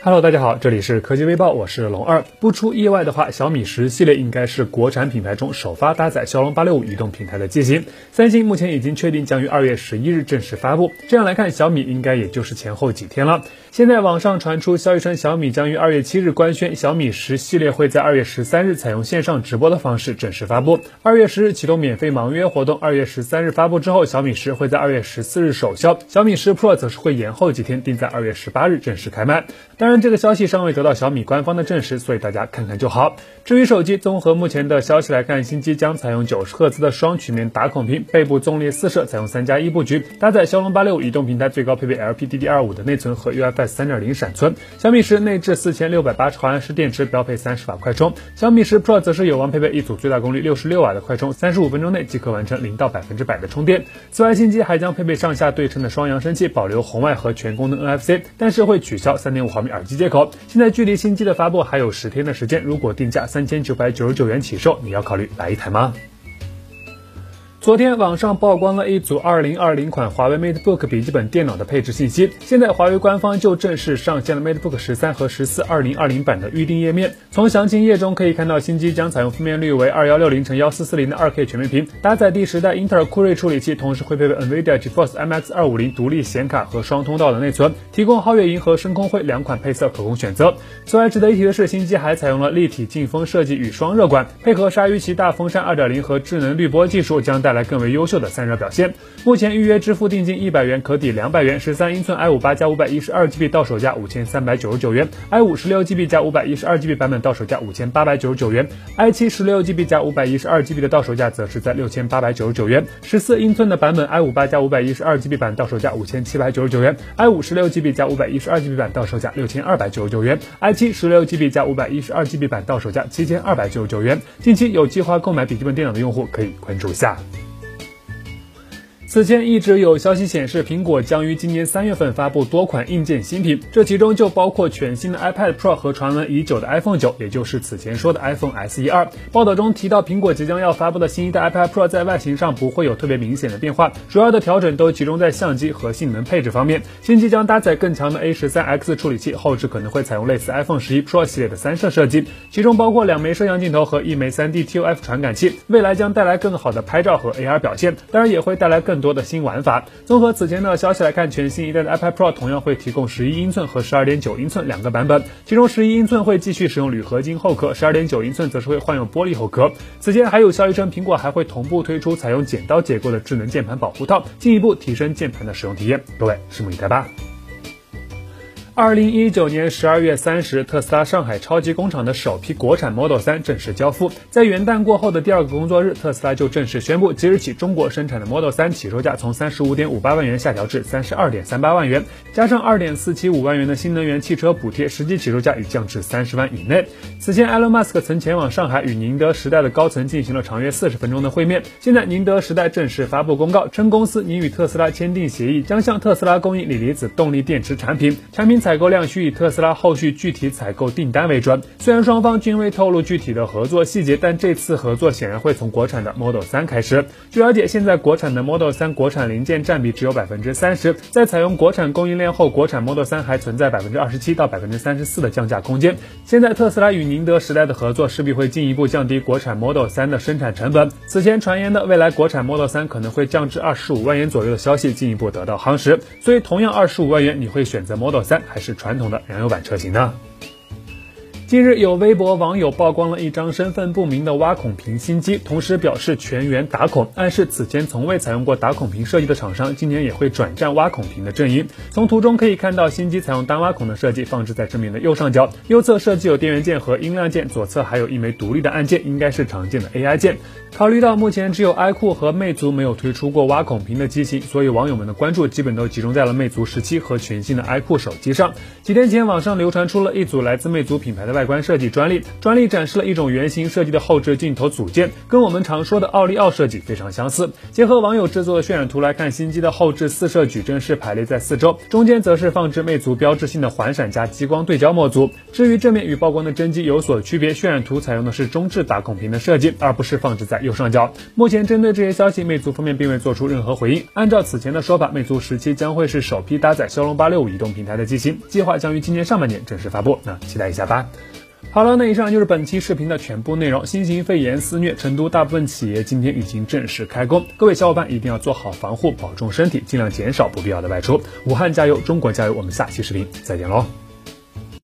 Hello，大家好，这里是科技微报，我是龙二。不出意外的话，小米十系列应该是国产品牌中首发搭载骁龙八六五移动平台的机型。三星目前已经确定将于二月十一日正式发布。这样来看，小米应该也就是前后几天了。现在网上传出消息称，小米将于二月七日官宣，小米十系列会在二月十三日采用线上直播的方式正式发布。二月十日启动免费盲约活动，二月十三日发布之后，小米十会在二月十四日首销，小米十 Pro 则是会延后几天，定在二月十八日正式开卖。当然，这个消息尚未得到小米官方的证实，所以大家看看就好。至于手机，综合目前的消息来看，新机将采用九十赫兹的双曲面打孔屏，背部纵列四摄，采用三加一布局，搭载骁龙八六五移动平台，最高配备 LPDDR5 的内存和 UFS 三点零闪存。小米十内置四千六百八十毫安时电池，标配三十瓦快充。小米十 Pro 则是有望配备一组最大功率六十六瓦的快充，三十五分钟内即可完成零到百分之百的充电。此外，新机还将配备上下对称的双扬声器，保留红外和全功能 NFC，但是会取消三点五毫米耳机接口。现在距离新机的发布还有十天的时间，如果定价三千九百九十九元起售，你要考虑来一台吗？昨天网上曝光了一组2020款华为 MateBook 笔记本电脑的配置信息。现在华为官方就正式上线了 MateBook 十三和十四2020版的预定页面。从详情页中可以看到，新机将采用分辨率为2160乘1440的 2K 全面屏，搭载第十代英特尔酷睿处理器，同时会配备 NVIDIA GeForce MX 250独立显卡和双通道的内存，提供皓月银和深空灰两款配色可供选择。此外，值得一提的是，新机还采用了立体进风设计与双热管，配合鲨鱼鳍大风扇2.0和智能滤波技术，将带带来。更为优秀的散热表现。目前预约支付定金一百元可抵两百元。十三英寸 i 五八加五百一十二 GB 到手价五千三百九十九元，i 五十六 GB 加五百一十二 GB 版本到手价五千八百九十九元，i 七十六 GB 加五百一十二 GB 的到手价则是在六千八百九十九元。十四英寸的版本 i 五八加五百一十二 GB 版到手价五千七百九十九元，i 五十六 GB 加五百一十二 GB 版到手价六千二百九十九元，i 七十六 GB 加五百一十二 GB 版到手价七千二百九十九元。近期有计划购买笔记本电脑的用户可以关注一下。此前一直有消息显示，苹果将于今年三月份发布多款硬件新品，这其中就包括全新的 iPad Pro 和传闻已久的 iPhone 九，也就是此前说的 iPhone SE 二。报道中提到，苹果即将要发布的新一代 iPad Pro 在外形上不会有特别明显的变化，主要的调整都集中在相机和性能配置方面。新机将搭载更强的 A 十三 X 处理器，后置可能会采用类似 iPhone 十一 Pro 系列的三摄设计，其中包括两枚摄像镜头和一枚 3D ToF 传感器，未来将带来更好的拍照和 AR 表现，当然也会带来更更多的新玩法。综合此前的消息来看，全新一代的 iPad Pro 同样会提供十一英寸和十二点九英寸两个版本，其中十一英寸会继续使用铝合金后壳，十二点九英寸则是会换用玻璃后壳。此前还有消息称，苹果还会同步推出采用剪刀结构的智能键盘保护套，进一步提升键盘的使用体验。各位，拭目以待吧。二零一九年十二月三十，特斯拉上海超级工厂的首批国产 Model 三正式交付。在元旦过后的第二个工作日，特斯拉就正式宣布，即日起中国生产的 Model 三起售价从三十五点五八万元下调至三十二点三八万元，加上二点四七五万元的新能源汽车补贴，实际起售价已降至三十万以内。此前，埃隆·马斯克曾前往上海与宁德时代的高层进行了长约四十分钟的会面。现在，宁德时代正式发布公告，称公司拟与特斯拉签订协议，将向特斯拉供应锂离子动力电池产品，产品采采购量需以特斯拉后续具体采购订单为准。虽然双方均未透露具体的合作细节，但这次合作显然会从国产的 Model 3开始。据了解，现在国产的 Model 3国产零件占比只有百分之三十，在采用国产供应链后，国产 Model 3还存在百分之二十七到百分之三十四的降价空间。现在特斯拉与宁德时代的合作势必会进一步降低国产 Model 3的生产成本。此前传言的未来国产 Model 3可能会降至二十五万元左右的消息进一步得到夯实。所以，同样二十五万元，你会选择 Model 3还是传统的？燃油版车型呢？近日，有微博网友曝光了一张身份不明的挖孔屏新机，同时表示全员打孔，暗示此前从未采用过打孔屏设计的厂商，今年也会转战挖孔屏的阵营。从图中可以看到，新机采用单挖孔的设计，放置在正面的右上角，右侧设计有电源键和音量键，左侧还有一枚独立的按键，应该是常见的 AI 键。考虑到目前只有 iQOO 和魅族没有推出过挖孔屏的机型，所以网友们的关注基本都集中在了魅族十七和全新的 iQOO 手机上。几天前，网上流传出了一组来自魅族品牌的。外观设计专利。专利展示了一种圆形设计的后置镜头组件，跟我们常说的奥利奥设计非常相似。结合网友制作的渲染图来看，新机的后置四摄矩阵是排列在四周，中间则是放置魅族标志性的环闪加激光对焦模组。至于正面与曝光的真机有所区别，渲染图采用的是中置打孔屏的设计，而不是放置在右上角。目前针对这些消息，魅族方面并未做出任何回应。按照此前的说法，魅族十七将会是首批搭载骁龙八六五移动平台的机型，计划将于今年上半年正式发布。那期待一下吧。好了，那以上就是本期视频的全部内容。新型肺炎肆虐，成都大部分企业今天已经正式开工，各位小伙伴一定要做好防护，保重身体，尽量减少不必要的外出。武汉加油，中国加油！我们下期视频再见喽。